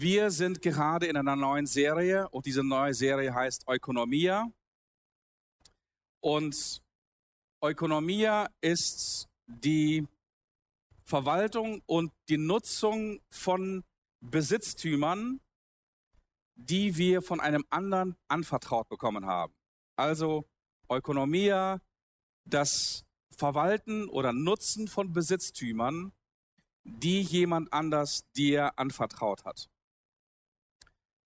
Wir sind gerade in einer neuen Serie und diese neue Serie heißt Ökonomia. Und Ökonomia ist die Verwaltung und die Nutzung von Besitztümern, die wir von einem anderen anvertraut bekommen haben. Also Ökonomia, das Verwalten oder Nutzen von Besitztümern, die jemand anders dir anvertraut hat.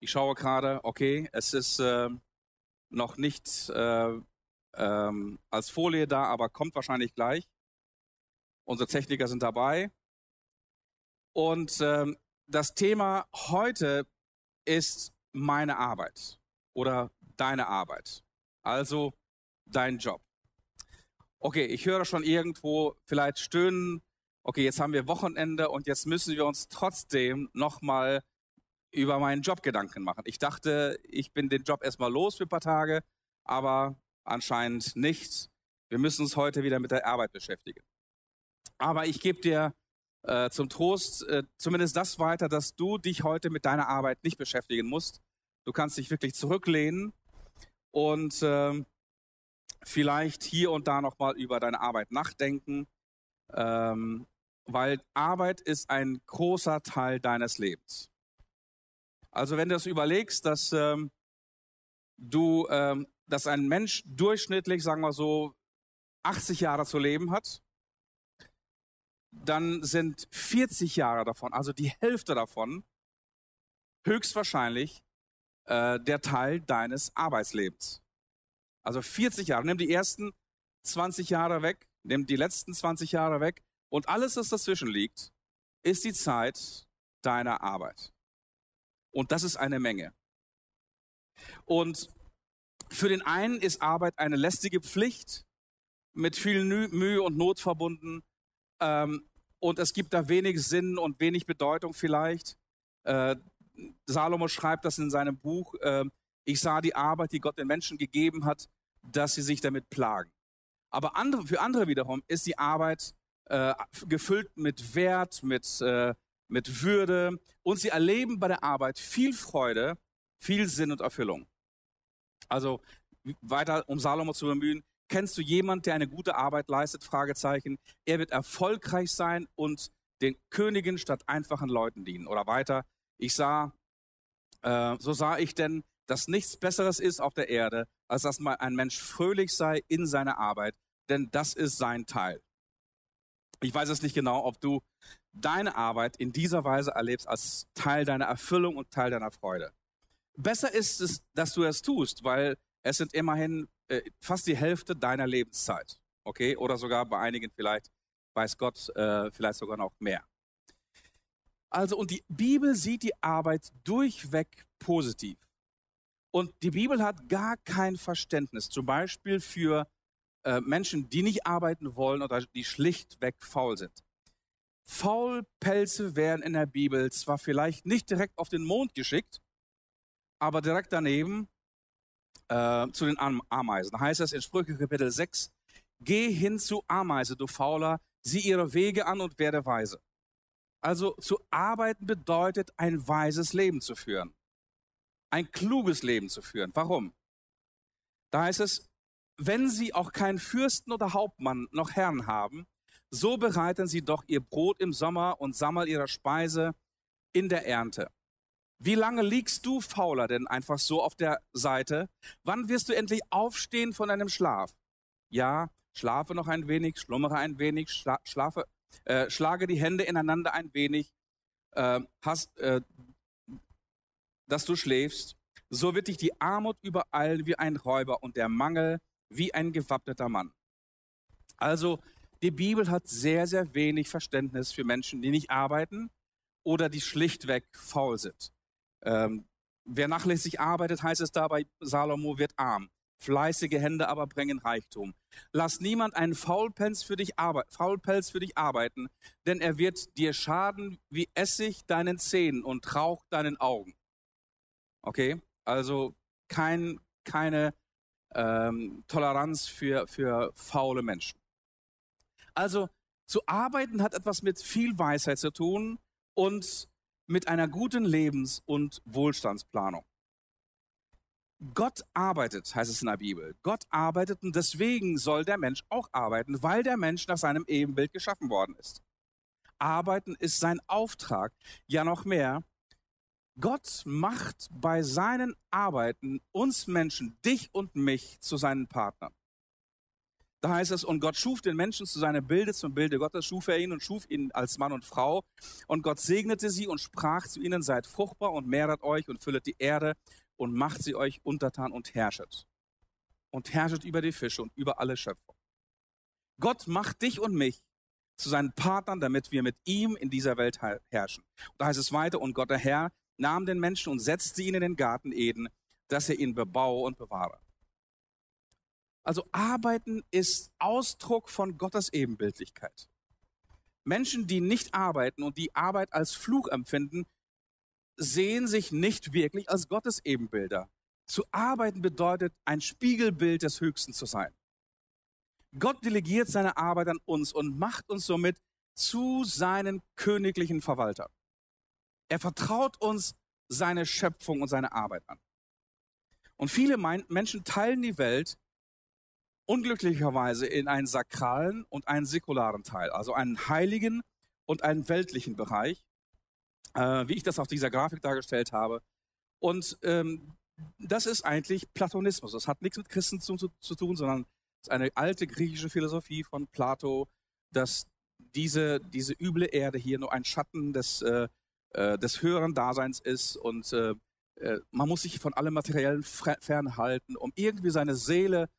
Ich schaue gerade, okay, es ist äh, noch nicht äh, ähm, als Folie da, aber kommt wahrscheinlich gleich. Unsere Techniker sind dabei. Und ähm, das Thema heute ist meine Arbeit oder deine Arbeit. Also dein Job. Okay, ich höre schon irgendwo vielleicht stöhnen. Okay, jetzt haben wir Wochenende und jetzt müssen wir uns trotzdem nochmal über meinen Job Gedanken machen. Ich dachte, ich bin den Job erstmal los für ein paar Tage, aber anscheinend nicht. Wir müssen uns heute wieder mit der Arbeit beschäftigen. Aber ich gebe dir äh, zum Trost äh, zumindest das weiter, dass du dich heute mit deiner Arbeit nicht beschäftigen musst. Du kannst dich wirklich zurücklehnen und äh, vielleicht hier und da nochmal über deine Arbeit nachdenken, ähm, weil Arbeit ist ein großer Teil deines Lebens. Also wenn du das überlegst, dass ähm, du, ähm, dass ein Mensch durchschnittlich, sagen wir so, 80 Jahre zu leben hat, dann sind 40 Jahre davon, also die Hälfte davon, höchstwahrscheinlich äh, der Teil deines Arbeitslebens. Also 40 Jahre. Nimm die ersten 20 Jahre weg, nimm die letzten 20 Jahre weg und alles, was dazwischen liegt, ist die Zeit deiner Arbeit. Und das ist eine Menge. Und für den einen ist Arbeit eine lästige Pflicht, mit viel Mühe und Not verbunden. Ähm, und es gibt da wenig Sinn und wenig Bedeutung vielleicht. Äh, Salomo schreibt das in seinem Buch. Äh, ich sah die Arbeit, die Gott den Menschen gegeben hat, dass sie sich damit plagen. Aber andere, für andere wiederum ist die Arbeit äh, gefüllt mit Wert, mit äh, mit Würde und sie erleben bei der Arbeit viel Freude, viel Sinn und Erfüllung. Also weiter, um Salomo zu bemühen, kennst du jemand, der eine gute Arbeit leistet? Fragezeichen. Er wird erfolgreich sein und den Königen statt einfachen Leuten dienen. Oder weiter, ich sah, äh, so sah ich denn, dass nichts Besseres ist auf der Erde, als dass mal ein Mensch fröhlich sei in seiner Arbeit, denn das ist sein Teil. Ich weiß es nicht genau, ob du deine Arbeit in dieser Weise erlebst als Teil deiner Erfüllung und Teil deiner Freude. Besser ist es, dass du es tust, weil es sind immerhin äh, fast die Hälfte deiner Lebenszeit. Okay? Oder sogar bei einigen vielleicht, weiß Gott, äh, vielleicht sogar noch mehr. Also, und die Bibel sieht die Arbeit durchweg positiv. Und die Bibel hat gar kein Verständnis, zum Beispiel für äh, Menschen, die nicht arbeiten wollen oder die schlichtweg faul sind. Faulpelze werden in der Bibel zwar vielleicht nicht direkt auf den Mond geschickt, aber direkt daneben äh, zu den Ameisen. Da heißt es in Sprüche Kapitel 6, Geh hin zu Ameise, du Fauler, sieh ihre Wege an und werde weise. Also zu arbeiten bedeutet, ein weises Leben zu führen. Ein kluges Leben zu führen. Warum? Da heißt es, wenn sie auch keinen Fürsten oder Hauptmann noch Herrn haben, so bereiten sie doch ihr Brot im Sommer und sammeln ihre Speise in der Ernte. Wie lange liegst du fauler denn einfach so auf der Seite? Wann wirst du endlich aufstehen von deinem Schlaf? Ja, schlafe noch ein wenig, schlummere ein wenig, schla schlafe, äh, schlage die Hände ineinander ein wenig, äh, hast, äh, dass du schläfst. So wird dich die Armut überall wie ein Räuber und der Mangel wie ein gewappneter Mann. Also die Bibel hat sehr, sehr wenig Verständnis für Menschen, die nicht arbeiten oder die schlichtweg faul sind. Ähm, wer nachlässig arbeitet, heißt es dabei, Salomo wird arm. Fleißige Hände aber bringen Reichtum. Lass niemand einen Faulpelz für dich, Faulpelz für dich arbeiten, denn er wird dir schaden wie Essig deinen Zähnen und Rauch deinen Augen. Okay? Also kein, keine ähm, Toleranz für, für faule Menschen. Also zu arbeiten hat etwas mit viel Weisheit zu tun und mit einer guten Lebens- und Wohlstandsplanung. Gott arbeitet, heißt es in der Bibel. Gott arbeitet und deswegen soll der Mensch auch arbeiten, weil der Mensch nach seinem Ebenbild geschaffen worden ist. Arbeiten ist sein Auftrag. Ja, noch mehr. Gott macht bei seinen Arbeiten uns Menschen, dich und mich, zu seinen Partnern. Da heißt es, und Gott schuf den Menschen zu seinem Bilde, zum Bilde Gottes schuf er ihn und schuf ihn als Mann und Frau. Und Gott segnete sie und sprach zu ihnen, seid fruchtbar und mehret euch und füllet die Erde und macht sie euch untertan und herrschet. Und herrschet über die Fische und über alle Schöpfung. Gott macht dich und mich zu seinen Partnern, damit wir mit ihm in dieser Welt herrschen. Und da heißt es weiter, und Gott der Herr nahm den Menschen und setzte ihn in den Garten Eden, dass er ihn bebaue und bewahre. Also arbeiten ist Ausdruck von Gottes Ebenbildlichkeit. Menschen, die nicht arbeiten und die Arbeit als Fluch empfinden, sehen sich nicht wirklich als Gottes Ebenbilder. Zu arbeiten bedeutet, ein Spiegelbild des Höchsten zu sein. Gott delegiert seine Arbeit an uns und macht uns somit zu seinen königlichen Verwaltern. Er vertraut uns seine Schöpfung und seine Arbeit an. Und viele Menschen teilen die Welt unglücklicherweise in einen sakralen und einen säkularen Teil, also einen heiligen und einen weltlichen Bereich äh, wie ich das auf dieser Grafik dargestellt habe. Und ähm, das ist eigentlich Platonismus. Das hat nichts mit Christentum zu, zu tun, sondern es ist eine alte griechische Philosophie von Plato, dass diese, diese üble Erde hier nur ein Schatten des, äh, äh des höheren Daseins ist und äh, äh, man muss sich von allem Materiellen fernhalten, um irgendwie seine Seele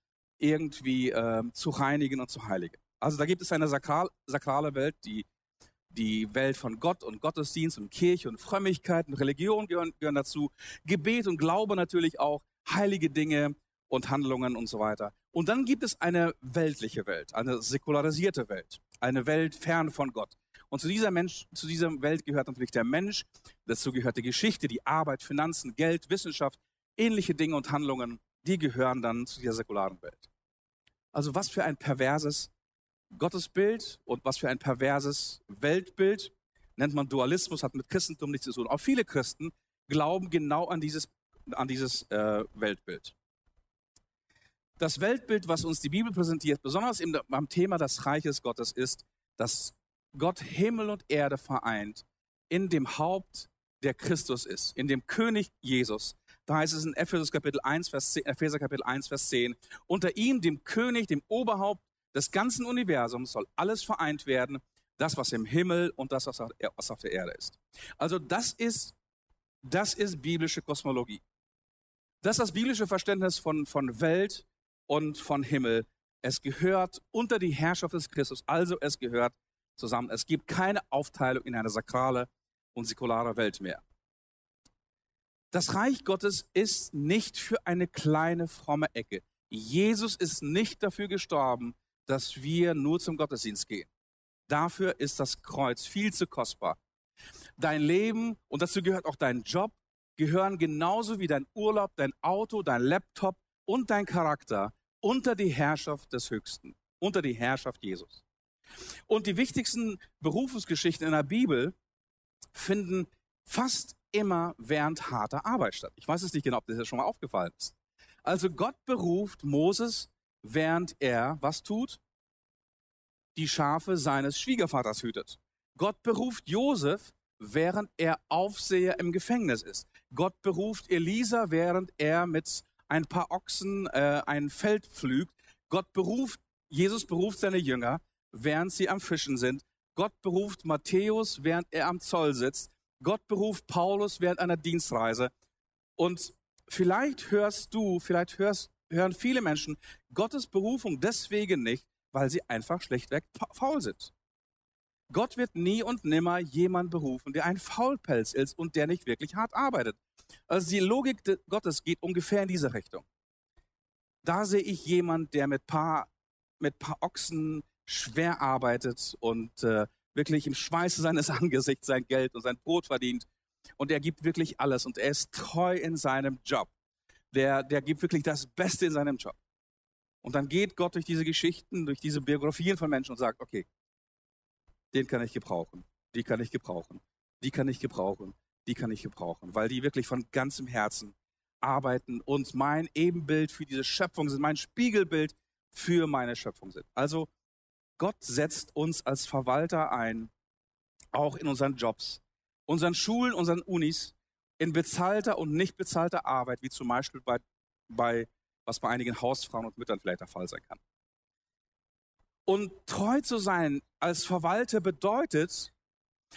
irgendwie äh, zu reinigen und zu heiligen. Also da gibt es eine sakral, sakrale Welt, die die Welt von Gott und Gottesdienst und Kirche und Frömmigkeit und Religion gehören, gehören dazu. Gebet und Glaube natürlich auch, heilige Dinge und Handlungen und so weiter. Und dann gibt es eine weltliche Welt, eine säkularisierte Welt, eine Welt fern von Gott. Und zu dieser, Mensch, zu dieser Welt gehört natürlich der Mensch, dazu gehört die Geschichte, die Arbeit, Finanzen, Geld, Wissenschaft, ähnliche Dinge und Handlungen, die gehören dann zu dieser säkularen Welt. Also was für ein perverses Gottesbild und was für ein perverses Weltbild, nennt man Dualismus, hat mit Christentum nichts zu tun. Auch viele Christen glauben genau an dieses, an dieses äh, Weltbild. Das Weltbild, was uns die Bibel präsentiert, besonders im, beim Thema des Reiches Gottes, ist, dass Gott Himmel und Erde vereint in dem Haupt, der Christus ist, in dem König Jesus. Da heißt es in Epheser Kapitel 1, Vers 10, Epheser Kapitel 1, Vers 10, unter ihm, dem König, dem Oberhaupt des ganzen Universums soll alles vereint werden, das, was im Himmel und das, was auf der Erde ist. Also das ist, das ist biblische Kosmologie. Das ist das biblische Verständnis von, von Welt und von Himmel. Es gehört unter die Herrschaft des Christus, also es gehört zusammen. Es gibt keine Aufteilung in eine sakrale und säkulare Welt mehr. Das Reich Gottes ist nicht für eine kleine fromme Ecke. Jesus ist nicht dafür gestorben, dass wir nur zum Gottesdienst gehen. Dafür ist das Kreuz viel zu kostbar. Dein Leben, und dazu gehört auch dein Job, gehören genauso wie dein Urlaub, dein Auto, dein Laptop und dein Charakter unter die Herrschaft des Höchsten, unter die Herrschaft Jesus. Und die wichtigsten Berufungsgeschichten in der Bibel finden fast immer während harter Arbeit statt. Ich weiß es nicht genau, ob das schon mal aufgefallen ist. Also Gott beruft Moses während er was tut? Die Schafe seines Schwiegervaters hütet. Gott beruft Josef, während er Aufseher im Gefängnis ist. Gott beruft Elisa, während er mit ein paar Ochsen äh, ein Feld pflügt. Gott beruft, Jesus beruft seine Jünger, während sie am Fischen sind. Gott beruft Matthäus, während er am Zoll sitzt. Gott beruft Paulus während einer Dienstreise. Und vielleicht hörst du, vielleicht hörst hören viele Menschen Gottes Berufung deswegen nicht, weil sie einfach schlechtweg faul sind. Gott wird nie und nimmer jemand berufen, der ein Faulpelz ist und der nicht wirklich hart arbeitet. Also die Logik Gottes geht ungefähr in diese Richtung. Da sehe ich jemand, der mit paar, mit paar Ochsen schwer arbeitet und äh, wirklich im Schweiße seines Angesichts sein Geld und sein Brot verdient. Und er gibt wirklich alles und er ist treu in seinem Job der, der gibt wirklich das Beste in seinem Job. Und dann geht Gott durch diese Geschichten, durch diese Biografien von Menschen und sagt, okay, den kann ich gebrauchen, die kann ich gebrauchen, die kann ich gebrauchen, die kann ich gebrauchen, weil die wirklich von ganzem Herzen arbeiten und mein Ebenbild für diese Schöpfung sind, mein Spiegelbild für meine Schöpfung sind. Also Gott setzt uns als Verwalter ein, auch in unseren Jobs, unseren Schulen, unseren Unis, in bezahlter und nicht bezahlter Arbeit, wie zum Beispiel bei, bei was bei einigen Hausfrauen und Müttern vielleicht der Fall sein kann. Und treu zu sein als Verwalter bedeutet,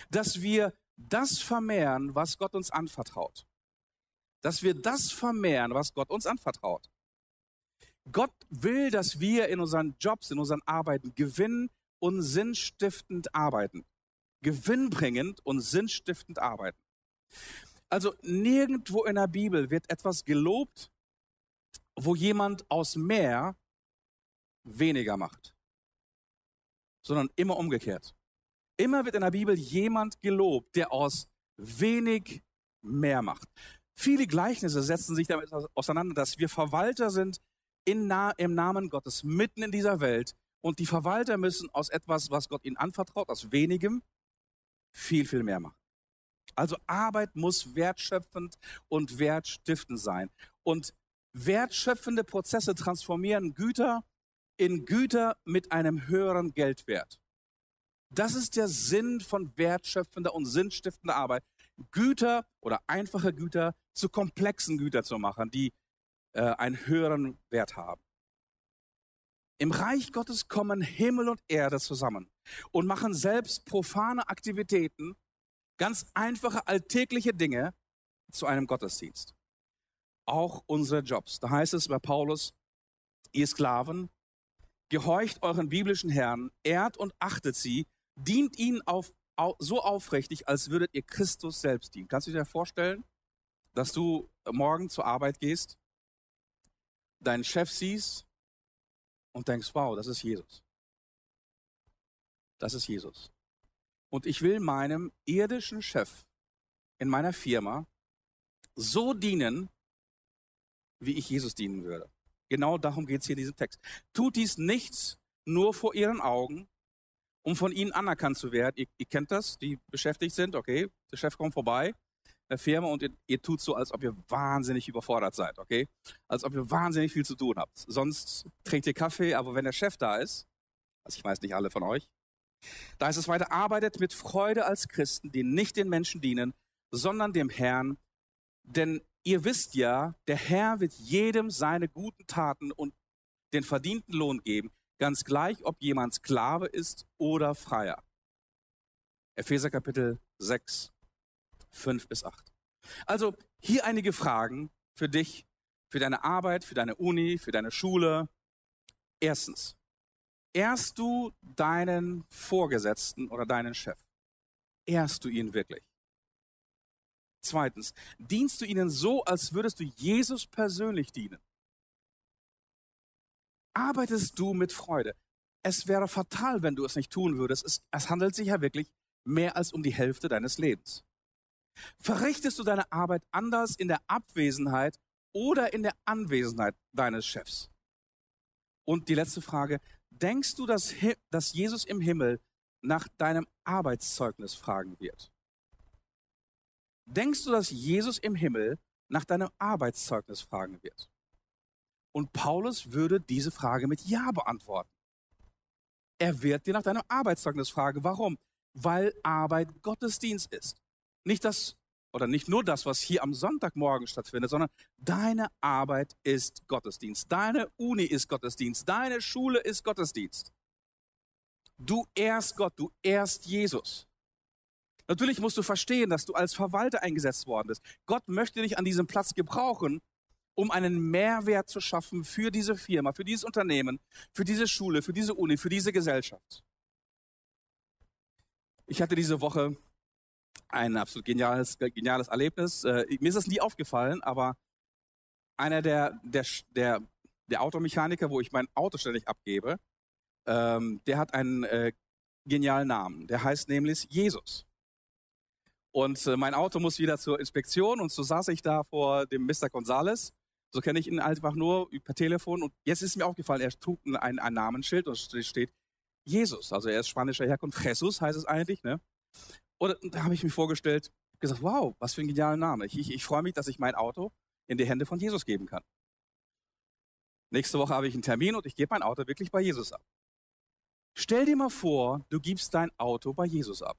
dass wir das vermehren, was Gott uns anvertraut. Dass wir das vermehren, was Gott uns anvertraut. Gott will, dass wir in unseren Jobs, in unseren Arbeiten gewinnen und sinnstiftend arbeiten. Gewinnbringend und sinnstiftend arbeiten. Also nirgendwo in der Bibel wird etwas gelobt, wo jemand aus mehr weniger macht, sondern immer umgekehrt. Immer wird in der Bibel jemand gelobt, der aus wenig mehr macht. Viele Gleichnisse setzen sich damit auseinander, dass wir Verwalter sind Na im Namen Gottes mitten in dieser Welt und die Verwalter müssen aus etwas, was Gott ihnen anvertraut, aus wenigem, viel, viel mehr machen. Also Arbeit muss wertschöpfend und wertstiftend sein. Und wertschöpfende Prozesse transformieren Güter in Güter mit einem höheren Geldwert. Das ist der Sinn von wertschöpfender und sinnstiftender Arbeit. Güter oder einfache Güter zu komplexen Gütern zu machen, die äh, einen höheren Wert haben. Im Reich Gottes kommen Himmel und Erde zusammen und machen selbst profane Aktivitäten, ganz einfache alltägliche Dinge zu einem Gottesdienst. Auch unsere Jobs. Da heißt es bei Paulus, ihr Sklaven, gehorcht euren biblischen Herren, ehrt und achtet sie, dient ihnen auf, so aufrichtig, als würdet ihr Christus selbst dienen. Kannst du dir vorstellen, dass du morgen zur Arbeit gehst, deinen Chef siehst und denkst, wow, das ist Jesus. Das ist Jesus. Und ich will meinem irdischen Chef in meiner Firma so dienen, wie ich Jesus dienen würde. Genau darum geht es hier in diesem Text. Tut dies nicht nur vor ihren Augen, um von ihnen anerkannt zu werden. Ihr, ihr, kennt das, die beschäftigt sind, okay, der Chef kommt vorbei, der Firma und ihr, ihr, tut so, als ob ihr wahnsinnig überfordert seid, okay? Als ob ihr wahnsinnig viel zu tun habt. Sonst trinkt ihr Kaffee, aber wenn der Chef da ist, also ich weiß nicht alle von euch, da ist es weiter, arbeitet mit Freude als Christen, die nicht den Menschen dienen, sondern dem Herrn. Denn ihr wisst ja, der Herr wird jedem seine guten Taten und den verdienten Lohn geben ganz gleich, ob jemand Sklave ist oder Freier. Epheser Kapitel 6, 5 bis 8. Also hier einige Fragen für dich, für deine Arbeit, für deine Uni, für deine Schule. Erstens, ehrst du deinen Vorgesetzten oder deinen Chef? Ehrst du ihn wirklich? Zweitens, dienst du ihnen so, als würdest du Jesus persönlich dienen? arbeitest du mit Freude. Es wäre fatal, wenn du es nicht tun würdest. Es, es handelt sich ja wirklich mehr als um die Hälfte deines Lebens. Verrichtest du deine Arbeit anders in der Abwesenheit oder in der Anwesenheit deines Chefs? Und die letzte Frage, denkst du, dass, dass Jesus im Himmel nach deinem Arbeitszeugnis fragen wird? Denkst du, dass Jesus im Himmel nach deinem Arbeitszeugnis fragen wird? Und Paulus würde diese Frage mit Ja beantworten. Er wird dir nach deinem Arbeitszeugnis fragen. Warum? Weil Arbeit Gottesdienst ist. Nicht das, oder nicht nur das, was hier am Sonntagmorgen stattfindet, sondern deine Arbeit ist Gottesdienst. Deine Uni ist Gottesdienst. Deine Schule ist Gottesdienst. Du ehrst Gott, du ehrst Jesus. Natürlich musst du verstehen, dass du als Verwalter eingesetzt worden bist. Gott möchte dich an diesem Platz gebrauchen, um einen Mehrwert zu schaffen für diese Firma, für dieses Unternehmen, für diese Schule, für diese Uni, für diese Gesellschaft. Ich hatte diese Woche ein absolut geniales, geniales Erlebnis. Äh, mir ist das nie aufgefallen, aber einer der, der, der, der Automechaniker, wo ich mein Auto ständig abgebe, ähm, der hat einen äh, genialen Namen. Der heißt nämlich Jesus. Und äh, mein Auto muss wieder zur Inspektion und so saß ich da vor dem Mr. Gonzales so kenne ich ihn einfach nur per Telefon. Und jetzt ist mir aufgefallen, er trug ein, ein Namensschild und es steht Jesus. Also er ist spanischer Herkunft. Jesus heißt es eigentlich. Ne? Und da habe ich mir vorgestellt, gesagt, wow, was für ein genialer Name. Ich, ich, ich freue mich, dass ich mein Auto in die Hände von Jesus geben kann. Nächste Woche habe ich einen Termin und ich gebe mein Auto wirklich bei Jesus ab. Stell dir mal vor, du gibst dein Auto bei Jesus ab.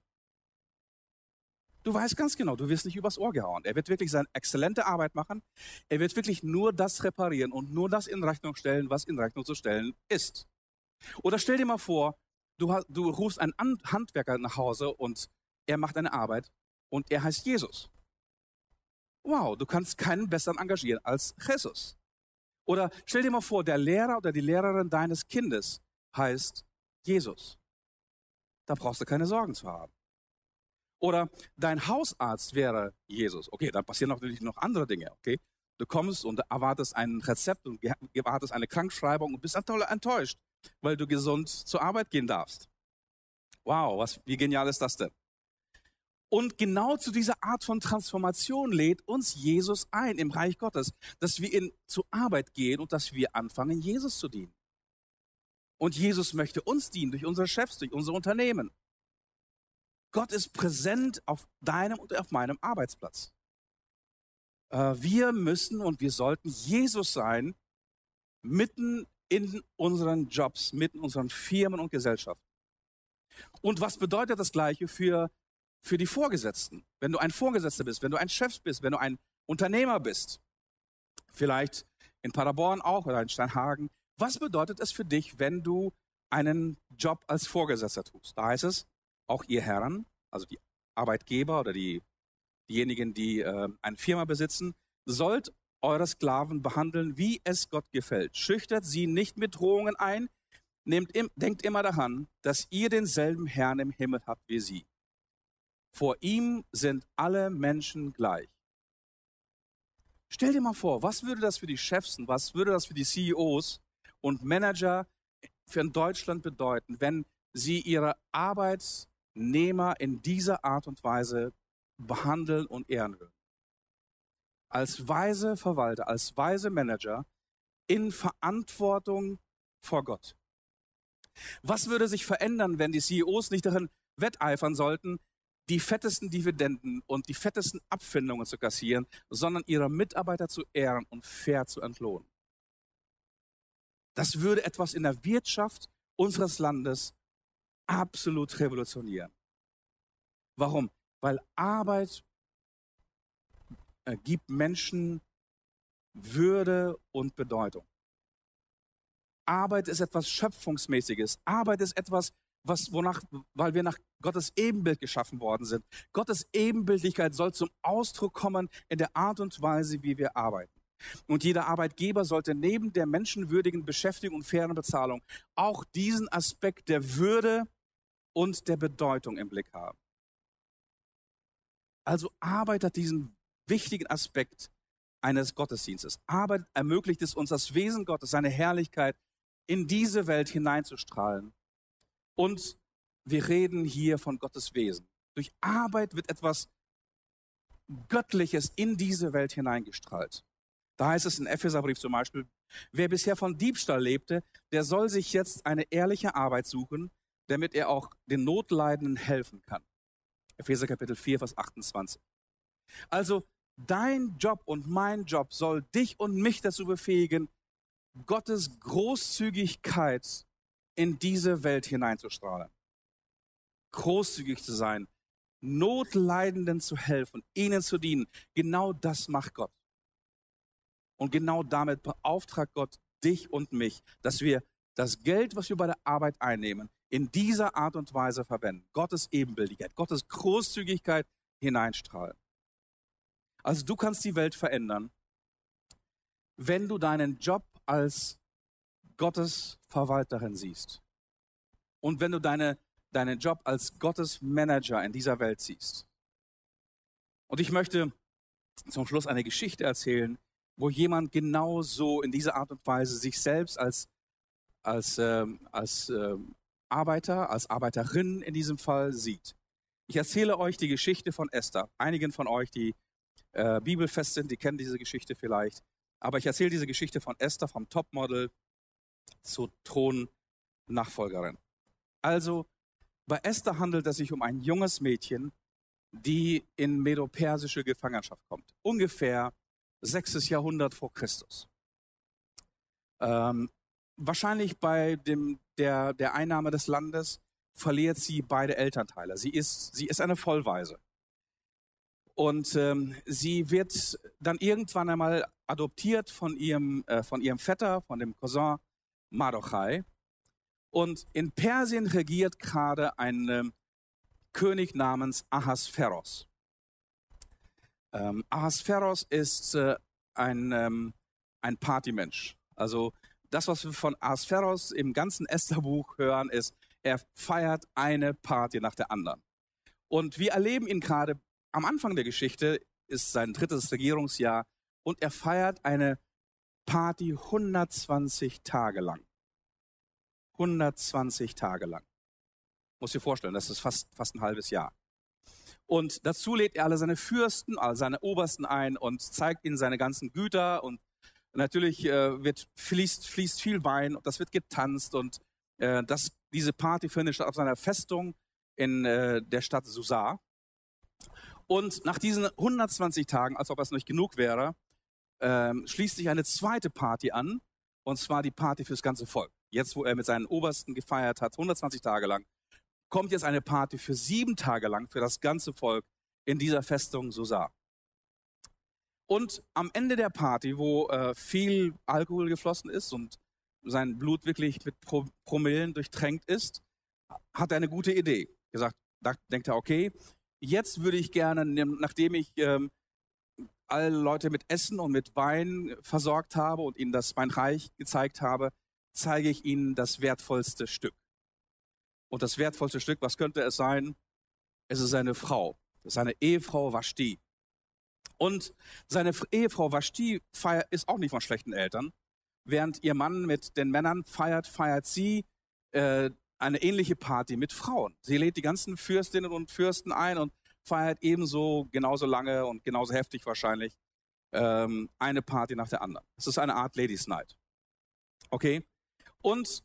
Du weißt ganz genau, du wirst nicht übers Ohr gehauen. Er wird wirklich seine exzellente Arbeit machen. Er wird wirklich nur das reparieren und nur das in Rechnung stellen, was in Rechnung zu stellen ist. Oder stell dir mal vor, du, du rufst einen Handwerker nach Hause und er macht eine Arbeit und er heißt Jesus. Wow, du kannst keinen besseren engagieren als Jesus. Oder stell dir mal vor, der Lehrer oder die Lehrerin deines Kindes heißt Jesus. Da brauchst du keine Sorgen zu haben. Oder dein Hausarzt wäre Jesus. Okay, dann passieren natürlich noch andere Dinge, okay? Du kommst und erwartest ein Rezept und erwartest eine Krankschreibung und bist enttäuscht, weil du gesund zur Arbeit gehen darfst. Wow, was, wie genial ist das denn? Und genau zu dieser Art von Transformation lädt uns Jesus ein im Reich Gottes, dass wir in, zur Arbeit gehen und dass wir anfangen, Jesus zu dienen. Und Jesus möchte uns dienen durch unsere Chefs, durch unsere Unternehmen. Gott ist präsent auf deinem und auf meinem Arbeitsplatz. Äh, wir müssen und wir sollten Jesus sein, mitten in unseren Jobs, mitten in unseren Firmen und Gesellschaften. Und was bedeutet das Gleiche für, für die Vorgesetzten? Wenn du ein Vorgesetzter bist, wenn du ein Chef bist, wenn du ein Unternehmer bist, vielleicht in Paderborn auch oder in Steinhagen, was bedeutet es für dich, wenn du einen Job als Vorgesetzter tust? Da heißt es, auch ihr Herren, also die Arbeitgeber oder die, diejenigen, die äh, eine Firma besitzen, sollt eure Sklaven behandeln, wie es Gott gefällt. Schüchtert sie nicht mit Drohungen ein, nehmt im, denkt immer daran, dass ihr denselben Herrn im Himmel habt wie sie. Vor ihm sind alle Menschen gleich. Stell dir mal vor, was würde das für die Chefs und was würde das für die CEOs und Manager für Deutschland bedeuten, wenn sie ihre Arbeitnehmer in dieser Art und Weise behandeln und ehren würden? Als weise Verwalter, als weise Manager in Verantwortung vor Gott. Was würde sich verändern, wenn die CEOs nicht darin wetteifern sollten, die fettesten Dividenden und die fettesten Abfindungen zu kassieren, sondern ihre Mitarbeiter zu ehren und fair zu entlohnen? Das würde etwas in der Wirtschaft unseres Landes absolut revolutionieren. Warum? Weil Arbeit äh, gibt Menschen Würde und Bedeutung. Arbeit ist etwas Schöpfungsmäßiges. Arbeit ist etwas, was, wonach, weil wir nach Gottes Ebenbild geschaffen worden sind. Gottes Ebenbildlichkeit soll zum Ausdruck kommen in der Art und Weise, wie wir arbeiten. Und jeder Arbeitgeber sollte neben der menschenwürdigen Beschäftigung und fairen Bezahlung auch diesen Aspekt der Würde und der Bedeutung im Blick haben. Also Arbeit hat diesen wichtigen Aspekt eines Gottesdienstes. Arbeit ermöglicht es uns, das Wesen Gottes, seine Herrlichkeit in diese Welt hineinzustrahlen. Und wir reden hier von Gottes Wesen. Durch Arbeit wird etwas Göttliches in diese Welt hineingestrahlt. Da heißt es in Epheserbrief zum Beispiel, wer bisher von Diebstahl lebte, der soll sich jetzt eine ehrliche Arbeit suchen, damit er auch den Notleidenden helfen kann. Epheser Kapitel 4, Vers 28. Also dein Job und mein Job soll dich und mich dazu befähigen, Gottes Großzügigkeit in diese Welt hineinzustrahlen. Großzügig zu sein, Notleidenden zu helfen, ihnen zu dienen. Genau das macht Gott. Und genau damit beauftragt Gott dich und mich, dass wir das Geld, was wir bei der Arbeit einnehmen, in dieser Art und Weise verwenden. Gottes Ebenbildigkeit, Gottes Großzügigkeit hineinstrahlen. Also du kannst die Welt verändern, wenn du deinen Job als Gottes Verwalterin siehst. Und wenn du deine, deinen Job als Gottes Manager in dieser Welt siehst. Und ich möchte zum Schluss eine Geschichte erzählen, wo jemand genau so in dieser Art und Weise sich selbst als, als, ähm, als ähm, Arbeiter, als Arbeiterin in diesem Fall sieht. Ich erzähle euch die Geschichte von Esther. Einigen von euch, die äh, bibelfest sind, die kennen diese Geschichte vielleicht. Aber ich erzähle diese Geschichte von Esther, vom Topmodel zur Thronnachfolgerin. Also, bei Esther handelt es sich um ein junges Mädchen, die in medopersische Gefangenschaft kommt. Ungefähr sechstes Jahrhundert vor Christus. Ähm, wahrscheinlich bei dem, der, der Einnahme des Landes verliert sie beide Elternteile. Sie ist, sie ist eine Vollweise. Und ähm, sie wird dann irgendwann einmal adoptiert von ihrem, äh, von ihrem Vetter, von dem Cousin Mardochai. Und in Persien regiert gerade ein ähm, König namens Ahasveros. Ähm, Ahasveros ist äh, ein, ähm, ein Partymensch. Also das, was wir von Ahasveros im ganzen Estherbuch hören, ist, er feiert eine Party nach der anderen. Und wir erleben ihn gerade am Anfang der Geschichte, ist sein drittes Regierungsjahr, und er feiert eine Party 120 Tage lang. 120 Tage lang. Muss dir vorstellen, das ist fast, fast ein halbes Jahr. Und dazu lädt er alle seine Fürsten, alle seine Obersten ein und zeigt ihnen seine ganzen Güter und natürlich äh, wird, fließt, fließt viel Wein und das wird getanzt und äh, das, diese Party findet statt auf seiner Festung in äh, der Stadt Susa. Und nach diesen 120 Tagen, als ob es nicht genug wäre, ähm, schließt sich eine zweite Party an, und zwar die Party fürs ganze Volk. Jetzt, wo er mit seinen Obersten gefeiert hat, 120 Tage lang, kommt jetzt eine Party für sieben Tage lang für das ganze Volk in dieser Festung Susa. Und am Ende der Party, wo äh, viel Alkohol geflossen ist und sein Blut wirklich mit Pro Promillen durchtränkt ist, hat er eine gute Idee. Gesagt, da denkt er, okay, jetzt würde ich gerne, nachdem ich ähm, alle Leute mit Essen und mit Wein versorgt habe und ihnen das mein Reich gezeigt habe, zeige ich ihnen das wertvollste Stück. Und das wertvollste Stück, was könnte es sein? Es ist seine Frau. Seine Ehefrau Vashti. Und seine Ehefrau Vashti ist auch nicht von schlechten Eltern. Während ihr Mann mit den Männern feiert, feiert sie äh, eine ähnliche Party mit Frauen. Sie lädt die ganzen Fürstinnen und Fürsten ein und feiert ebenso, genauso lange und genauso heftig wahrscheinlich ähm, eine Party nach der anderen. Es ist eine Art Ladies Night. Okay? Und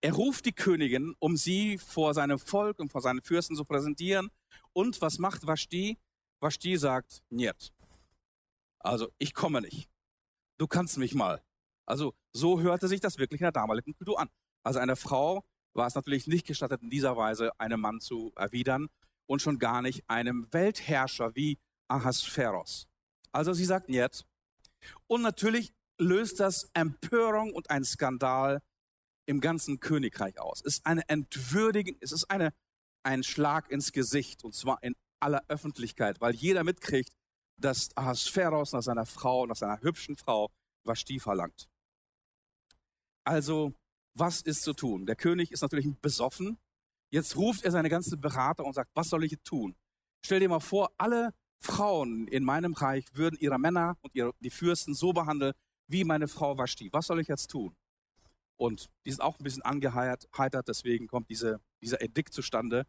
er ruft die Königin, um sie vor seinem Volk und vor seinen Fürsten zu präsentieren. Und was macht Vashti? Vashti sagt, niet. Also, ich komme nicht. Du kannst mich mal. Also, so hörte sich das wirklich in der damaligen Kultur an. Also, einer Frau war es natürlich nicht gestattet, in dieser Weise einem Mann zu erwidern und schon gar nicht einem Weltherrscher wie Ahasveros. Also, sie sagt niet. Und natürlich löst das Empörung und ein Skandal im ganzen Königreich aus. Es ist eine Entwürdigung, es ist eine, ein Schlag ins Gesicht und zwar in aller Öffentlichkeit, weil jeder mitkriegt, dass Ahasveros nach seiner Frau, nach seiner hübschen Frau Vashti verlangt. Also, was ist zu tun? Der König ist natürlich besoffen. Jetzt ruft er seine ganzen Berater und sagt, was soll ich tun? Stell dir mal vor, alle Frauen in meinem Reich würden ihre Männer und ihre, die Fürsten so behandeln, wie meine Frau Vashti. Was soll ich jetzt tun? Und die sind auch ein bisschen angeheitert, deswegen kommt diese, dieser Edikt zustande.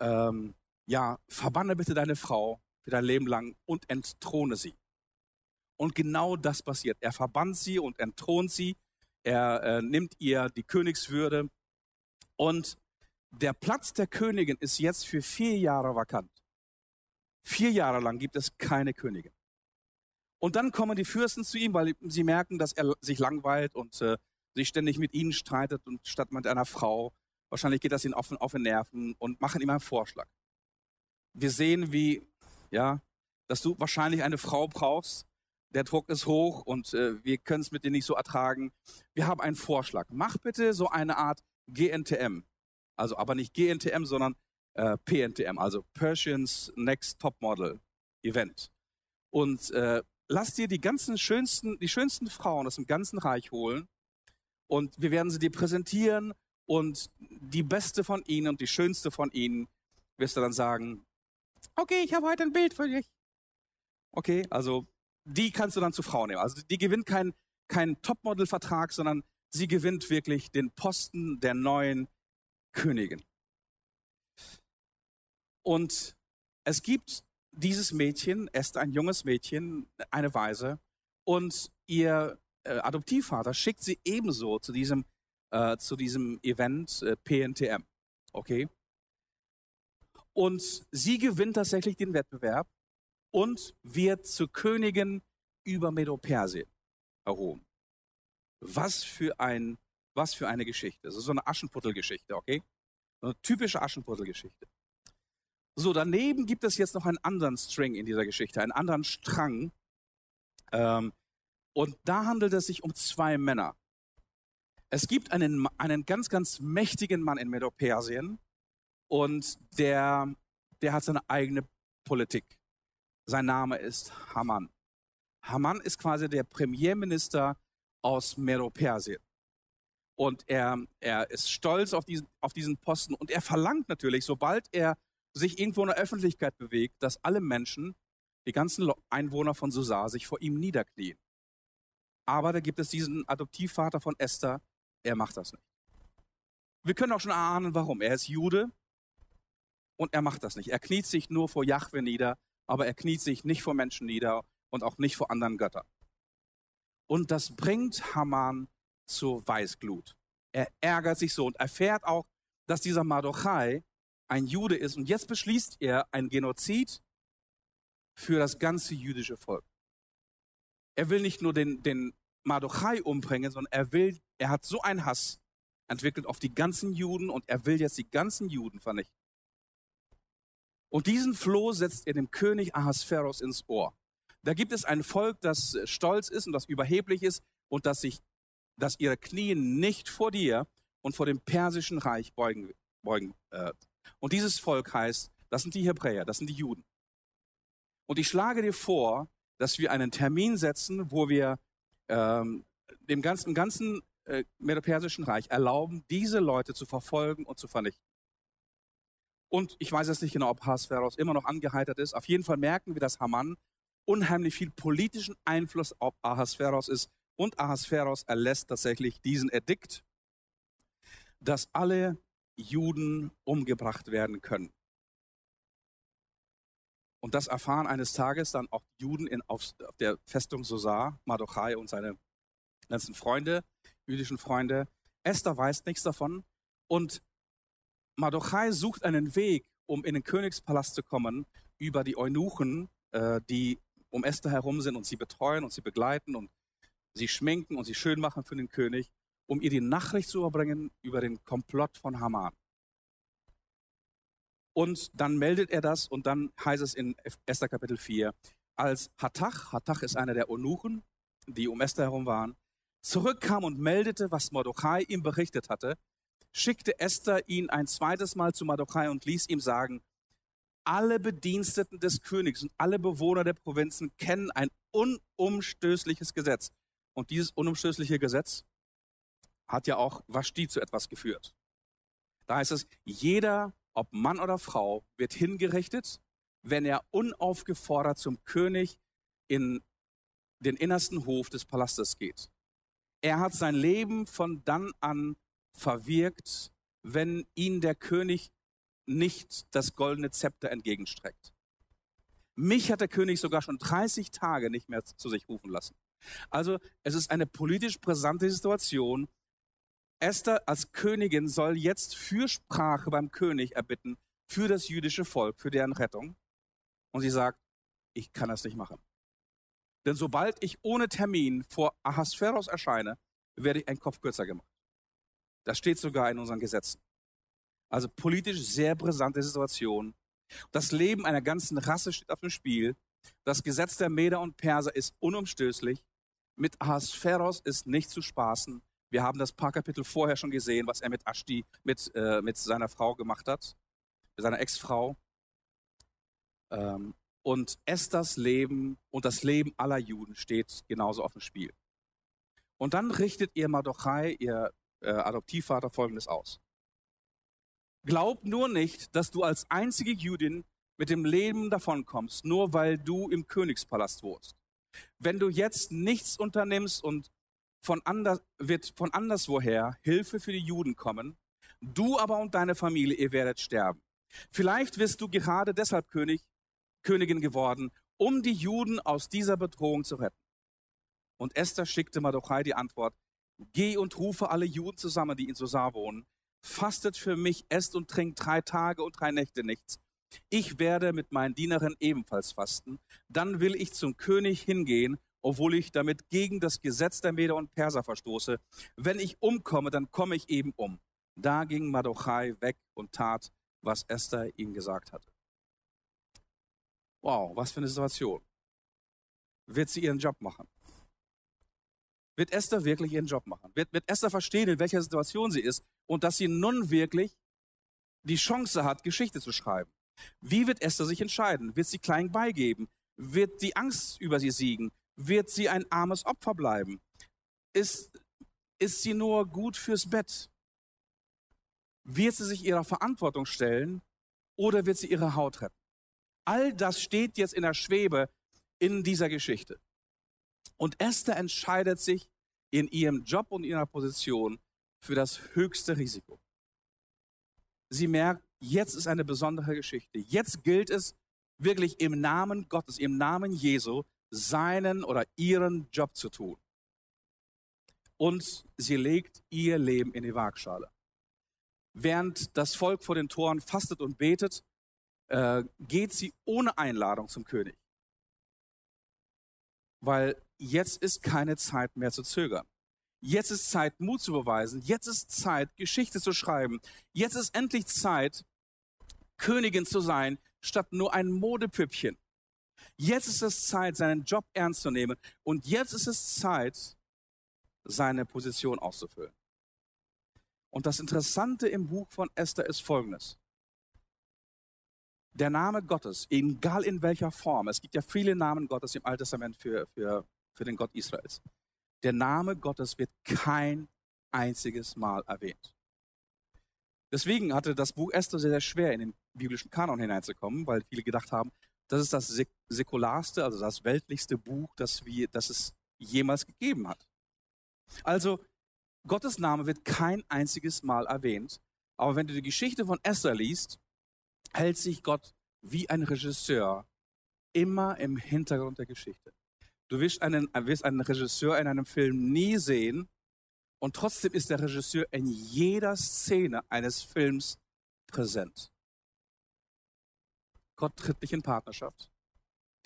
Ähm, ja, verbanne bitte deine Frau für dein Leben lang und entthrone sie. Und genau das passiert. Er verbannt sie und entthront sie. Er äh, nimmt ihr die Königswürde. Und der Platz der Königin ist jetzt für vier Jahre vakant. Vier Jahre lang gibt es keine Königin. Und dann kommen die Fürsten zu ihm, weil sie merken, dass er sich langweilt und äh, sich ständig mit ihnen streitet und statt mit einer Frau. Wahrscheinlich geht das ihnen auf, auf den Nerven und machen ihm einen Vorschlag wir sehen, wie, ja, dass du wahrscheinlich eine Frau brauchst. Der Druck ist hoch und äh, wir können es mit dir nicht so ertragen. Wir haben einen Vorschlag. Mach bitte so eine Art GNTM. Also aber nicht GNTM, sondern äh, PNTM, also Persians Next Top Model Event. Und äh, lass dir die ganzen schönsten, die schönsten Frauen aus dem ganzen Reich holen und wir werden sie dir präsentieren und die beste von ihnen und die schönste von ihnen wirst du dann sagen, okay, ich habe heute ein Bild für dich. Okay, also die kannst du dann zu Frau nehmen. Also die gewinnt keinen kein Topmodel-Vertrag, sondern sie gewinnt wirklich den Posten der neuen Königin. Und es gibt dieses Mädchen, Esther, ein junges Mädchen, eine Weise, und ihr äh, Adoptivvater schickt sie ebenso zu diesem, äh, zu diesem Event äh, PNTM. Okay? Und sie gewinnt tatsächlich den Wettbewerb und wird zur Königin über Medo-Persien erhoben. Was für ein, was für eine Geschichte. Das ist so eine Aschenputtelgeschichte, okay? Eine typische Aschenputtelgeschichte. So, daneben gibt es jetzt noch einen anderen String in dieser Geschichte, einen anderen Strang. Ähm, und da handelt es sich um zwei Männer. Es gibt einen, einen ganz, ganz mächtigen Mann in Medo-Persien und der, der hat seine eigene Politik. Sein Name ist Haman. Haman ist quasi der Premierminister aus Medo-Persien. Und er, er ist stolz auf diesen, auf diesen Posten und er verlangt natürlich, sobald er sich irgendwo in der Öffentlichkeit bewegt, dass alle Menschen, die ganzen Einwohner von Susar, sich vor ihm niederknien. Aber da gibt es diesen Adoptivvater von Esther, er macht das nicht. Wir können auch schon ahnen, warum. Er ist Jude und er macht das nicht. Er kniet sich nur vor Jahwe nieder, aber er kniet sich nicht vor Menschen nieder und auch nicht vor anderen Göttern. Und das bringt Haman zur Weißglut. Er ärgert sich so und erfährt auch, dass dieser Mardochai ein Jude ist. Und jetzt beschließt er ein Genozid für das ganze jüdische Volk. Er will nicht nur den, den Mardochai umbringen, sondern er will, er hat so einen Hass entwickelt auf die ganzen Juden und er will jetzt die ganzen Juden vernichten. Und diesen Floh setzt er dem König Ahasveros ins Ohr. Da gibt es ein Volk, das stolz ist und das überheblich ist und das sich, dass ihre Knie nicht vor dir und vor dem persischen Reich beugen, beugen äh, und dieses Volk heißt, das sind die Hebräer, das sind die Juden. Und ich schlage dir vor, dass wir einen Termin setzen, wo wir ähm, dem ganzen, ganzen äh, Medo-Persischen Reich erlauben, diese Leute zu verfolgen und zu vernichten. Und ich weiß jetzt nicht genau, ob Ahasveros immer noch angeheitert ist. Auf jeden Fall merken wir, dass Haman unheimlich viel politischen Einfluss auf Ahasveros ist. Und Ahasveros erlässt tatsächlich diesen Edikt, dass alle Juden umgebracht werden können. Und das erfahren eines Tages dann auch Juden in, auf, auf der Festung Sosar, Mardochai und seine ganzen Freunde, jüdischen Freunde. Esther weiß nichts davon und Mardochai sucht einen Weg, um in den Königspalast zu kommen, über die Eunuchen, äh, die um Esther herum sind und sie betreuen und sie begleiten und sie schminken und sie schön machen für den König um ihr die Nachricht zu überbringen über den Komplott von Haman. Und dann meldet er das und dann heißt es in Esther Kapitel 4, als Hattach, Hattach ist einer der Eunuchen, die um Esther herum waren, zurückkam und meldete, was Mordechai ihm berichtet hatte, schickte Esther ihn ein zweites Mal zu Mordechai und ließ ihm sagen, alle Bediensteten des Königs und alle Bewohner der Provinzen kennen ein unumstößliches Gesetz. Und dieses unumstößliche Gesetz hat ja auch Vashti zu etwas geführt. Da heißt es, jeder, ob Mann oder Frau, wird hingerichtet, wenn er unaufgefordert zum König in den innersten Hof des Palastes geht. Er hat sein Leben von dann an verwirkt, wenn ihn der König nicht das goldene Zepter entgegenstreckt. Mich hat der König sogar schon 30 Tage nicht mehr zu sich rufen lassen. Also es ist eine politisch brisante Situation, Esther als Königin soll jetzt Fürsprache beim König erbitten für das jüdische Volk, für deren Rettung. Und sie sagt, ich kann das nicht machen. Denn sobald ich ohne Termin vor Ahasveros erscheine, werde ich ein Kopf kürzer gemacht. Das steht sogar in unseren Gesetzen. Also politisch sehr brisante Situation. Das Leben einer ganzen Rasse steht auf dem Spiel. Das Gesetz der Meder und Perser ist unumstößlich. Mit Ahasveros ist nicht zu spaßen. Wir haben das paar Kapitel vorher schon gesehen, was er mit Ashti, mit, äh, mit seiner Frau gemacht hat, mit seiner Ex-Frau. Ähm, und Esthers Leben und das Leben aller Juden steht genauso auf dem Spiel. Und dann richtet ihr Mardochai, ihr äh, Adoptivvater, Folgendes aus. Glaub nur nicht, dass du als einzige Jüdin mit dem Leben davonkommst, nur weil du im Königspalast wohnst. Wenn du jetzt nichts unternimmst und von anders, wird von anderswoher Hilfe für die Juden kommen. Du aber und deine Familie, ihr werdet sterben. Vielleicht wirst du gerade deshalb König, Königin geworden, um die Juden aus dieser Bedrohung zu retten. Und Esther schickte Mardochai die Antwort, geh und rufe alle Juden zusammen, die in Sosar wohnen. Fastet für mich, esst und trinkt drei Tage und drei Nächte nichts. Ich werde mit meinen Dienerinnen ebenfalls fasten. Dann will ich zum König hingehen, obwohl ich damit gegen das Gesetz der Meder und Perser verstoße. Wenn ich umkomme, dann komme ich eben um. Da ging Mardochai weg und tat, was Esther ihm gesagt hatte. Wow, was für eine Situation. Wird sie ihren Job machen? Wird Esther wirklich ihren Job machen? Wird, wird Esther verstehen, in welcher Situation sie ist und dass sie nun wirklich die Chance hat, Geschichte zu schreiben? Wie wird Esther sich entscheiden? Wird sie klein beigeben? Wird die Angst über sie siegen? Wird sie ein armes Opfer bleiben? Ist, ist sie nur gut fürs Bett? Wird sie sich ihrer Verantwortung stellen oder wird sie ihre Haut retten? All das steht jetzt in der Schwebe in dieser Geschichte. Und Esther entscheidet sich in ihrem Job und ihrer Position für das höchste Risiko. Sie merkt, jetzt ist eine besondere Geschichte. Jetzt gilt es wirklich im Namen Gottes, im Namen Jesu, seinen oder ihren Job zu tun. Und sie legt ihr Leben in die Waagschale. Während das Volk vor den Toren fastet und betet, äh, geht sie ohne Einladung zum König. Weil jetzt ist keine Zeit mehr zu zögern. Jetzt ist Zeit, Mut zu beweisen. Jetzt ist Zeit, Geschichte zu schreiben. Jetzt ist endlich Zeit, Königin zu sein, statt nur ein Modepüppchen. Jetzt ist es Zeit, seinen Job ernst zu nehmen. Und jetzt ist es Zeit, seine Position auszufüllen. Und das Interessante im Buch von Esther ist folgendes. Der Name Gottes, egal in welcher Form, es gibt ja viele Namen Gottes im Alten Testament für, für, für den Gott Israels. Der Name Gottes wird kein einziges Mal erwähnt. Deswegen hatte das Buch Esther sehr, sehr schwer in den biblischen Kanon hineinzukommen, weil viele gedacht haben, das ist das säkularste, also das weltlichste Buch, das, wir, das es jemals gegeben hat. Also Gottes Name wird kein einziges Mal erwähnt. Aber wenn du die Geschichte von Esther liest, hält sich Gott wie ein Regisseur immer im Hintergrund der Geschichte. Du wirst einen, wirst einen Regisseur in einem Film nie sehen und trotzdem ist der Regisseur in jeder Szene eines Films präsent. Gott tritt nicht in Partnerschaft.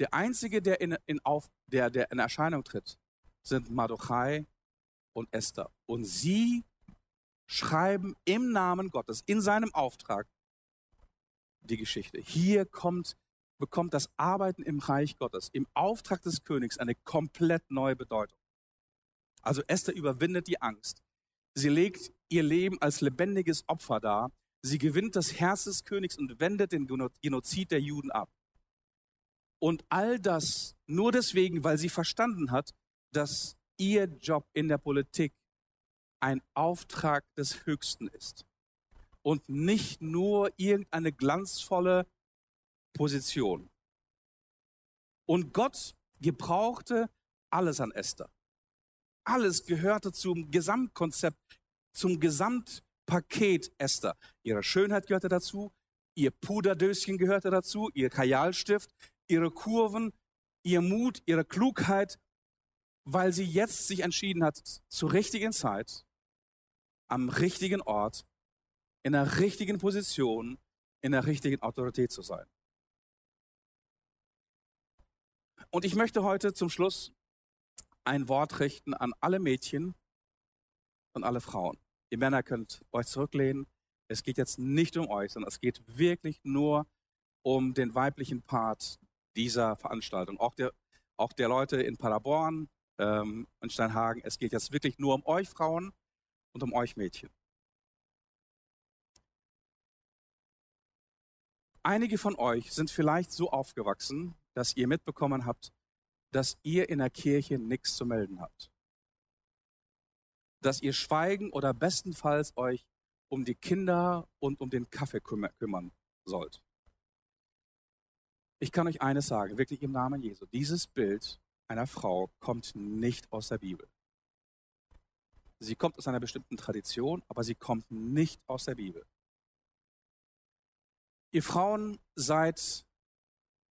Der einzige, der in, in, auf, der, der in Erscheinung tritt, sind Mardochai und Esther. Und sie schreiben im Namen Gottes, in seinem Auftrag, die Geschichte. Hier kommt, bekommt das Arbeiten im Reich Gottes, im Auftrag des Königs eine komplett neue Bedeutung. Also Esther überwindet die Angst. Sie legt ihr Leben als lebendiges Opfer dar. Sie gewinnt das Herz des Königs und wendet den Genozid der Juden ab. Und all das nur deswegen, weil sie verstanden hat, dass ihr Job in der Politik ein Auftrag des Höchsten ist und nicht nur irgendeine glanzvolle Position. Und Gott gebrauchte alles an Esther. Alles gehörte zum Gesamtkonzept, zum Gesamtpaket Esther. Ihre Schönheit gehörte dazu, ihr Puderdöschen gehörte dazu, ihr Kajalstift, ihre Kurven, ihr Mut, ihre Klugheit, weil sie jetzt sich entschieden hat, zur richtigen Zeit, am richtigen Ort, in der richtigen Position, in der richtigen Autorität zu sein. Und ich möchte heute zum Schluss ein Wort richten an alle Mädchen und alle Frauen. Ihr Männer könnt euch zurücklehnen. Es geht jetzt nicht um euch, sondern es geht wirklich nur um den weiblichen Part dieser Veranstaltung. Auch der, auch der Leute in Paderborn, ähm, in Steinhagen. Es geht jetzt wirklich nur um euch Frauen und um euch Mädchen. Einige von euch sind vielleicht so aufgewachsen, dass ihr mitbekommen habt, dass ihr in der Kirche nichts zu melden habt. Dass ihr schweigen oder bestenfalls euch um die Kinder und um den Kaffee kümmern sollt. Ich kann euch eines sagen, wirklich im Namen Jesu. Dieses Bild einer Frau kommt nicht aus der Bibel. Sie kommt aus einer bestimmten Tradition, aber sie kommt nicht aus der Bibel. Ihr Frauen seid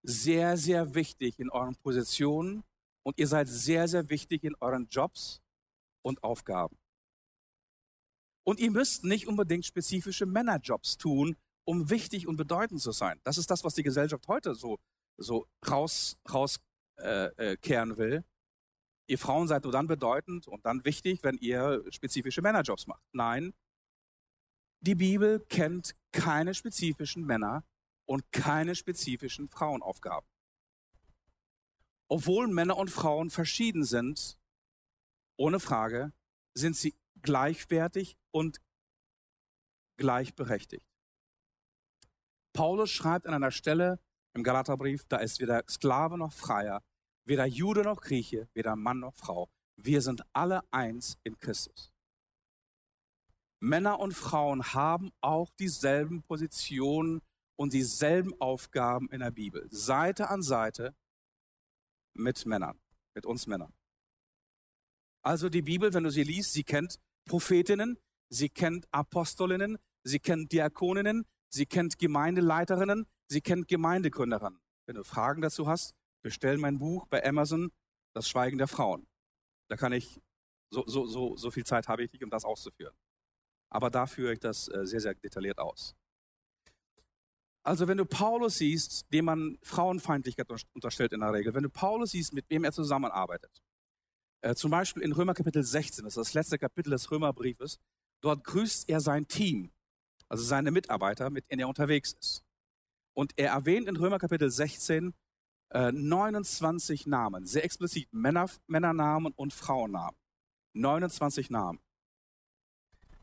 sehr, sehr wichtig in euren Positionen und ihr seid sehr, sehr wichtig in euren Jobs und Aufgaben. Und ihr müsst nicht unbedingt spezifische Männerjobs tun, um wichtig und bedeutend zu sein. Das ist das, was die Gesellschaft heute so, so raus, rauskehren äh, äh, will. Ihr Frauen seid nur dann bedeutend und dann wichtig, wenn ihr spezifische Männerjobs macht. Nein, die Bibel kennt keine spezifischen Männer und keine spezifischen Frauenaufgaben. Obwohl Männer und Frauen verschieden sind, ohne Frage, sind sie gleichwertig und gleichberechtigt. Paulus schreibt an einer Stelle im Galaterbrief, da ist weder Sklave noch Freier, weder Jude noch Grieche, weder Mann noch Frau. Wir sind alle eins in Christus. Männer und Frauen haben auch dieselben Positionen und dieselben Aufgaben in der Bibel, Seite an Seite mit Männern, mit uns Männern. Also die Bibel, wenn du sie liest, sie kennt Prophetinnen, sie kennt Apostolinnen, sie kennt Diakoninnen, sie kennt Gemeindeleiterinnen, sie kennt Gemeindegründerinnen. Wenn du Fragen dazu hast, bestell mein Buch bei Amazon, Das Schweigen der Frauen. Da kann ich, so, so, so, so viel Zeit habe ich nicht, um das auszuführen. Aber da führe ich das äh, sehr, sehr detailliert aus. Also wenn du Paulus siehst, dem man Frauenfeindlichkeit unterstellt in der Regel, wenn du Paulus siehst, mit wem er zusammenarbeitet, äh, zum Beispiel in Römer Kapitel 16, das ist das letzte Kapitel des Römerbriefes, dort grüßt er sein Team, also seine Mitarbeiter, mit denen er unterwegs ist. Und er erwähnt in Römer Kapitel 16 äh, 29 Namen, sehr explizit Männer, Männernamen und Frauennamen. 29 Namen.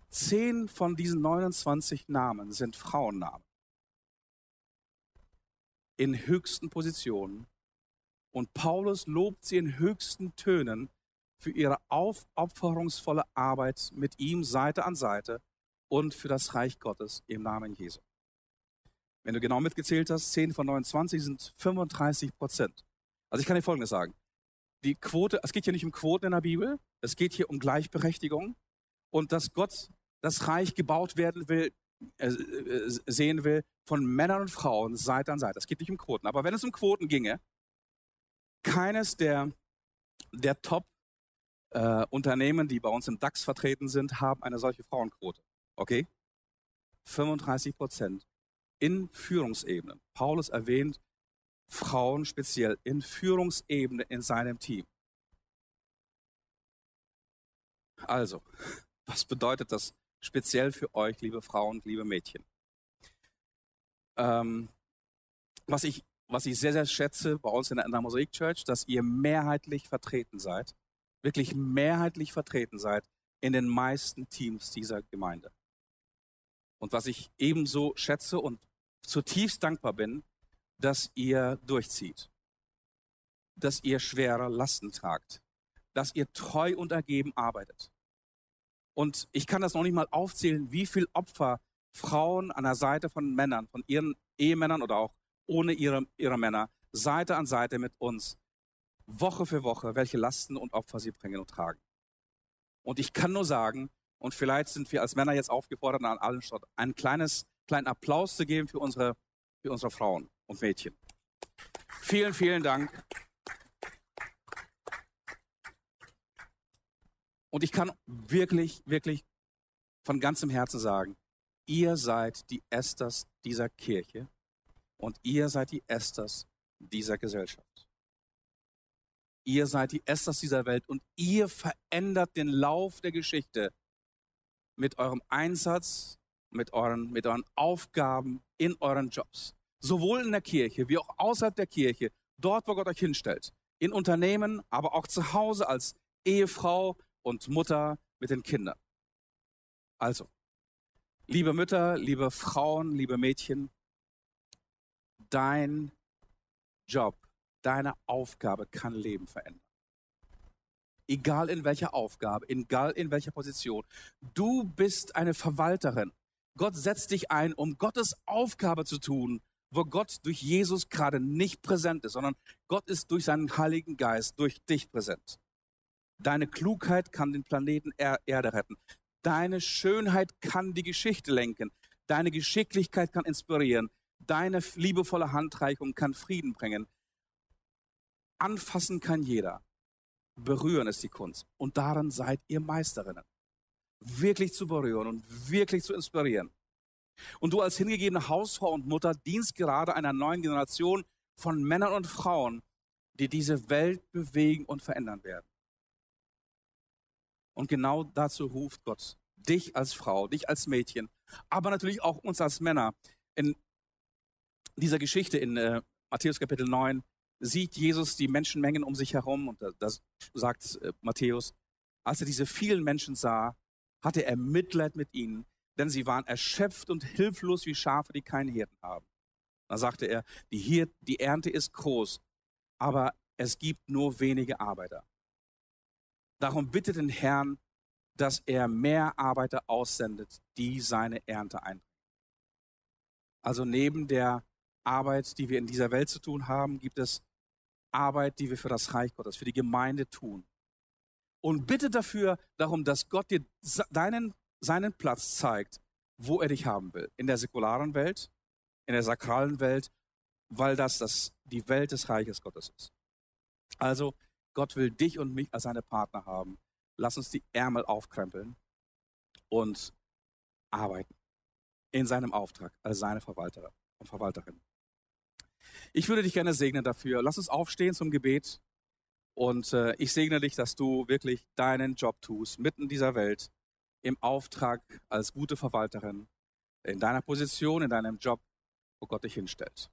Zehn von diesen 29 Namen sind Frauennamen in höchsten Positionen und Paulus lobt sie in höchsten Tönen für ihre aufopferungsvolle Arbeit mit ihm Seite an Seite und für das Reich Gottes im Namen Jesu. Wenn du genau mitgezählt hast, 10 von 29 sind 35 Prozent. Also ich kann dir Folgendes sagen. Die Quote, es geht hier nicht um Quoten in der Bibel, es geht hier um Gleichberechtigung und dass Gott das Reich gebaut werden will, sehen will, von Männern und Frauen Seite an Seite. Es geht nicht um Quoten. Aber wenn es um Quoten ginge, keines der, der Top-Unternehmen, äh, die bei uns im DAX vertreten sind, haben eine solche Frauenquote. Okay? 35 Prozent in Führungsebenen. Paulus erwähnt Frauen speziell in Führungsebene in seinem Team. Also, was bedeutet das speziell für euch, liebe Frauen, liebe Mädchen? Ähm, was, ich, was ich sehr, sehr schätze bei uns in der, in der Mosaik Church, dass ihr mehrheitlich vertreten seid, wirklich mehrheitlich vertreten seid in den meisten Teams dieser Gemeinde. Und was ich ebenso schätze und zutiefst dankbar bin, dass ihr durchzieht, dass ihr schwere Lasten tragt, dass ihr treu und ergeben arbeitet. Und ich kann das noch nicht mal aufzählen, wie viel Opfer Frauen an der Seite von Männern, von ihren Ehemännern oder auch ohne ihre, ihre Männer, Seite an Seite mit uns, Woche für Woche, welche Lasten und Opfer sie bringen und tragen. Und ich kann nur sagen, und vielleicht sind wir als Männer jetzt aufgefordert, an allen Stadt einen kleines, kleinen Applaus zu geben für unsere, für unsere Frauen und Mädchen. Vielen, vielen Dank. Und ich kann wirklich, wirklich von ganzem Herzen sagen, ihr seid die Esthers dieser Kirche und ihr seid die Esthers dieser Gesellschaft. Ihr seid die Esthers dieser Welt und ihr verändert den Lauf der Geschichte mit eurem Einsatz, mit euren, mit euren Aufgaben in euren Jobs. Sowohl in der Kirche wie auch außerhalb der Kirche, dort, wo Gott euch hinstellt. In Unternehmen, aber auch zu Hause als Ehefrau und Mutter mit den Kindern. Also, Liebe Mütter, liebe Frauen, liebe Mädchen, dein Job, deine Aufgabe kann Leben verändern. Egal in welcher Aufgabe, egal in welcher Position. Du bist eine Verwalterin. Gott setzt dich ein, um Gottes Aufgabe zu tun, wo Gott durch Jesus gerade nicht präsent ist, sondern Gott ist durch seinen Heiligen Geist, durch dich präsent. Deine Klugheit kann den Planeten Erde retten. Deine Schönheit kann die Geschichte lenken. Deine Geschicklichkeit kann inspirieren. Deine liebevolle Handreichung kann Frieden bringen. Anfassen kann jeder. Berühren ist die Kunst. Und darin seid ihr Meisterinnen. Wirklich zu berühren und wirklich zu inspirieren. Und du als hingegebene Hausfrau und Mutter dienst gerade einer neuen Generation von Männern und Frauen, die diese Welt bewegen und verändern werden. Und genau dazu ruft Gott dich als Frau, dich als Mädchen, aber natürlich auch uns als Männer. In dieser Geschichte in äh, Matthäus Kapitel 9 sieht Jesus die Menschenmengen um sich herum und das sagt äh, Matthäus, als er diese vielen Menschen sah, hatte er Mitleid mit ihnen, denn sie waren erschöpft und hilflos wie Schafe, die keinen Hirten haben. Da sagte er, die, Hirt, die Ernte ist groß, aber es gibt nur wenige Arbeiter. Darum bitte den Herrn, dass er mehr Arbeiter aussendet, die seine Ernte einbringen. Also neben der Arbeit, die wir in dieser Welt zu tun haben, gibt es Arbeit, die wir für das Reich Gottes, für die Gemeinde tun. Und bitte dafür darum, dass Gott dir deinen, seinen Platz zeigt, wo er dich haben will. In der säkularen Welt, in der sakralen Welt, weil das, das die Welt des Reiches Gottes ist. Also, Gott will dich und mich als seine Partner haben. Lass uns die Ärmel aufkrempeln und arbeiten in seinem Auftrag als seine Verwalterin und Verwalterin. Ich würde dich gerne segnen dafür. Lass uns aufstehen zum Gebet. Und äh, ich segne dich, dass du wirklich deinen Job tust, mitten in dieser Welt, im Auftrag als gute Verwalterin, in deiner Position, in deinem Job, wo Gott dich hinstellt.